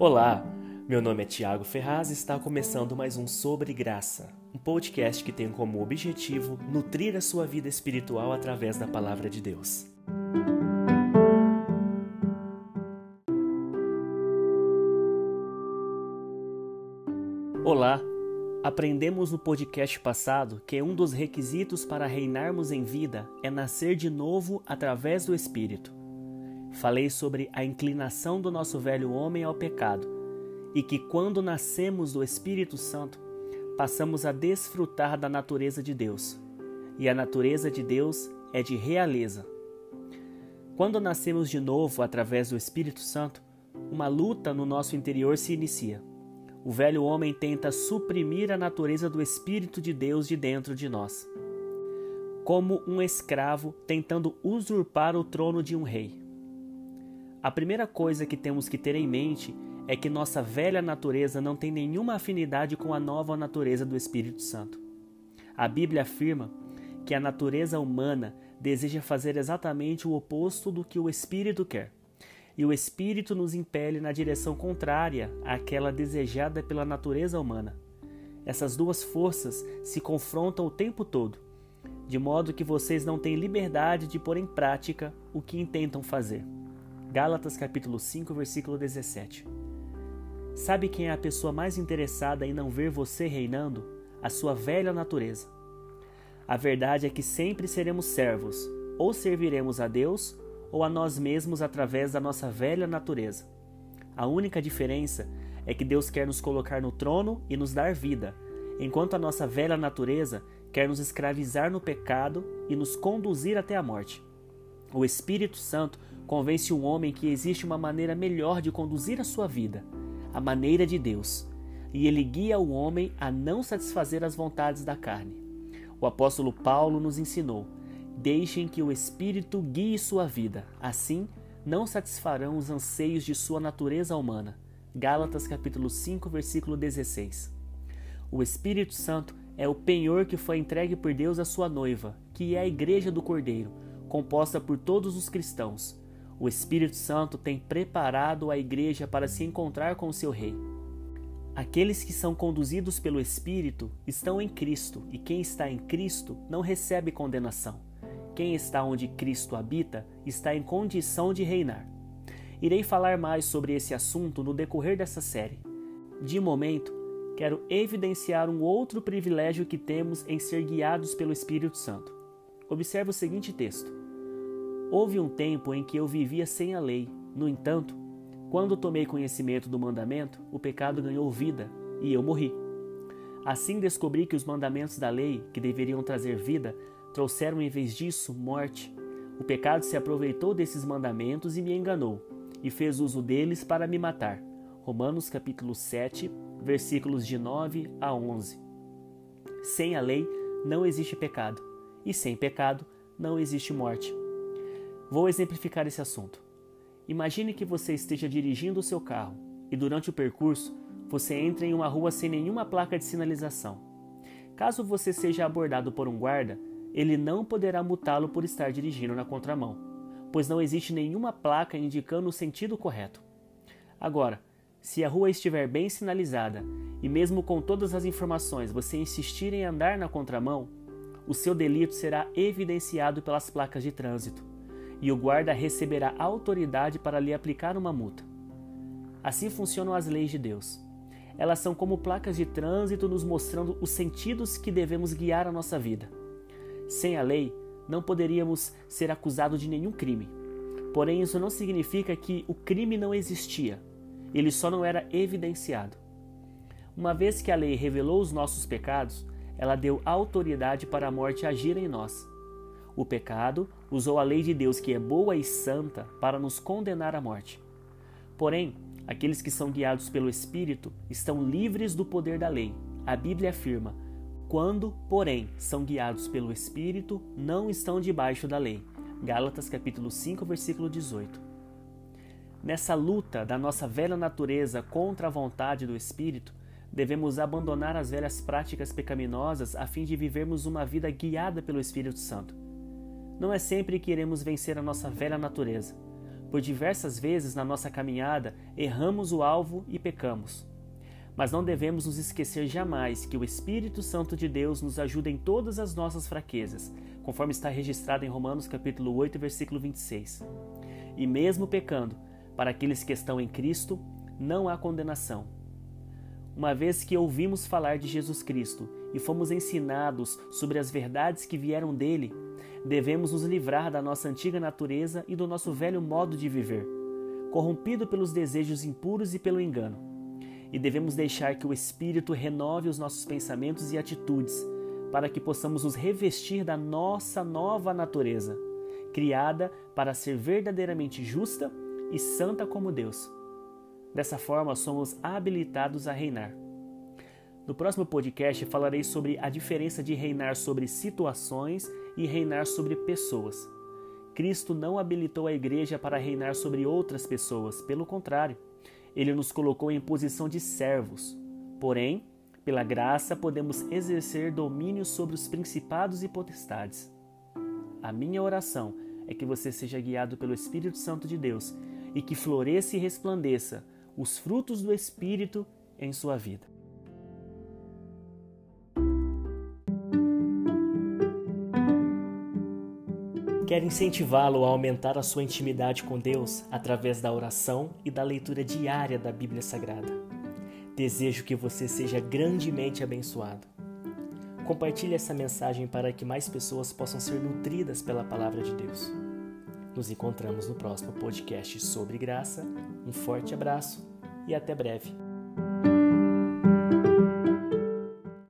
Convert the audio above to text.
Olá, meu nome é Tiago Ferraz e está começando mais um Sobre Graça, um podcast que tem como objetivo nutrir a sua vida espiritual através da palavra de Deus. Olá, aprendemos no podcast passado que um dos requisitos para reinarmos em vida é nascer de novo através do Espírito. Falei sobre a inclinação do nosso velho homem ao pecado e que quando nascemos do Espírito Santo, passamos a desfrutar da natureza de Deus. E a natureza de Deus é de realeza. Quando nascemos de novo através do Espírito Santo, uma luta no nosso interior se inicia. O velho homem tenta suprimir a natureza do Espírito de Deus de dentro de nós, como um escravo tentando usurpar o trono de um rei. A primeira coisa que temos que ter em mente é que nossa velha natureza não tem nenhuma afinidade com a nova natureza do Espírito Santo. A Bíblia afirma que a natureza humana deseja fazer exatamente o oposto do que o Espírito quer, e o Espírito nos impele na direção contrária àquela desejada pela natureza humana. Essas duas forças se confrontam o tempo todo, de modo que vocês não têm liberdade de pôr em prática o que intentam fazer. Gálatas capítulo 5, versículo 17. Sabe quem é a pessoa mais interessada em não ver você reinando? A sua velha natureza. A verdade é que sempre seremos servos, ou serviremos a Deus ou a nós mesmos através da nossa velha natureza. A única diferença é que Deus quer nos colocar no trono e nos dar vida, enquanto a nossa velha natureza quer nos escravizar no pecado e nos conduzir até a morte. O Espírito Santo convence um homem que existe uma maneira melhor de conduzir a sua vida, a maneira de Deus, e ele guia o homem a não satisfazer as vontades da carne. O apóstolo Paulo nos ensinou: deixem que o Espírito guie sua vida, assim não satisfarão os anseios de sua natureza humana. Gálatas capítulo 5, versículo 16. O Espírito Santo é o penhor que foi entregue por Deus à sua noiva, que é a igreja do Cordeiro, composta por todos os cristãos. O Espírito Santo tem preparado a igreja para se encontrar com seu Rei. Aqueles que são conduzidos pelo Espírito estão em Cristo, e quem está em Cristo não recebe condenação. Quem está onde Cristo habita está em condição de reinar. Irei falar mais sobre esse assunto no decorrer dessa série. De momento, quero evidenciar um outro privilégio que temos em ser guiados pelo Espírito Santo. Observe o seguinte texto. Houve um tempo em que eu vivia sem a lei. No entanto, quando tomei conhecimento do mandamento, o pecado ganhou vida e eu morri. Assim descobri que os mandamentos da lei, que deveriam trazer vida, trouxeram em vez disso morte. O pecado se aproveitou desses mandamentos e me enganou, e fez uso deles para me matar. Romanos capítulo 7, versículos de 9 a 11. Sem a lei não existe pecado, e sem pecado não existe morte. Vou exemplificar esse assunto. Imagine que você esteja dirigindo o seu carro e durante o percurso você entra em uma rua sem nenhuma placa de sinalização. Caso você seja abordado por um guarda, ele não poderá multá-lo por estar dirigindo na contramão, pois não existe nenhuma placa indicando o sentido correto. Agora, se a rua estiver bem sinalizada e mesmo com todas as informações você insistir em andar na contramão, o seu delito será evidenciado pelas placas de trânsito e o guarda receberá autoridade para lhe aplicar uma multa. Assim funcionam as leis de Deus. Elas são como placas de trânsito nos mostrando os sentidos que devemos guiar a nossa vida. Sem a lei, não poderíamos ser acusados de nenhum crime. Porém, isso não significa que o crime não existia, ele só não era evidenciado. Uma vez que a lei revelou os nossos pecados, ela deu autoridade para a morte agir em nós. O pecado usou a lei de Deus, que é boa e santa, para nos condenar à morte. Porém, aqueles que são guiados pelo Espírito estão livres do poder da lei. A Bíblia afirma: quando, porém, são guiados pelo Espírito, não estão debaixo da lei. Gálatas capítulo 5, versículo 18. Nessa luta da nossa velha natureza contra a vontade do Espírito, devemos abandonar as velhas práticas pecaminosas a fim de vivermos uma vida guiada pelo Espírito Santo. Não é sempre que iremos vencer a nossa velha natureza. Por diversas vezes na nossa caminhada erramos o alvo e pecamos. Mas não devemos nos esquecer jamais que o Espírito Santo de Deus nos ajuda em todas as nossas fraquezas, conforme está registrado em Romanos capítulo 8, versículo 26. E mesmo pecando, para aqueles que estão em Cristo, não há condenação. Uma vez que ouvimos falar de Jesus Cristo e fomos ensinados sobre as verdades que vieram dele, devemos nos livrar da nossa antiga natureza e do nosso velho modo de viver, corrompido pelos desejos impuros e pelo engano. E devemos deixar que o Espírito renove os nossos pensamentos e atitudes, para que possamos nos revestir da nossa nova natureza, criada para ser verdadeiramente justa e santa como Deus. Dessa forma, somos habilitados a reinar. No próximo podcast falarei sobre a diferença de reinar sobre situações e reinar sobre pessoas. Cristo não habilitou a igreja para reinar sobre outras pessoas, pelo contrário, ele nos colocou em posição de servos. Porém, pela graça podemos exercer domínio sobre os principados e potestades. A minha oração é que você seja guiado pelo Espírito Santo de Deus e que floresça e resplandeça os frutos do Espírito em sua vida. Quero incentivá-lo a aumentar a sua intimidade com Deus através da oração e da leitura diária da Bíblia Sagrada. Desejo que você seja grandemente abençoado. Compartilhe essa mensagem para que mais pessoas possam ser nutridas pela palavra de Deus. Nos encontramos no próximo podcast sobre graça. Um forte abraço e até breve.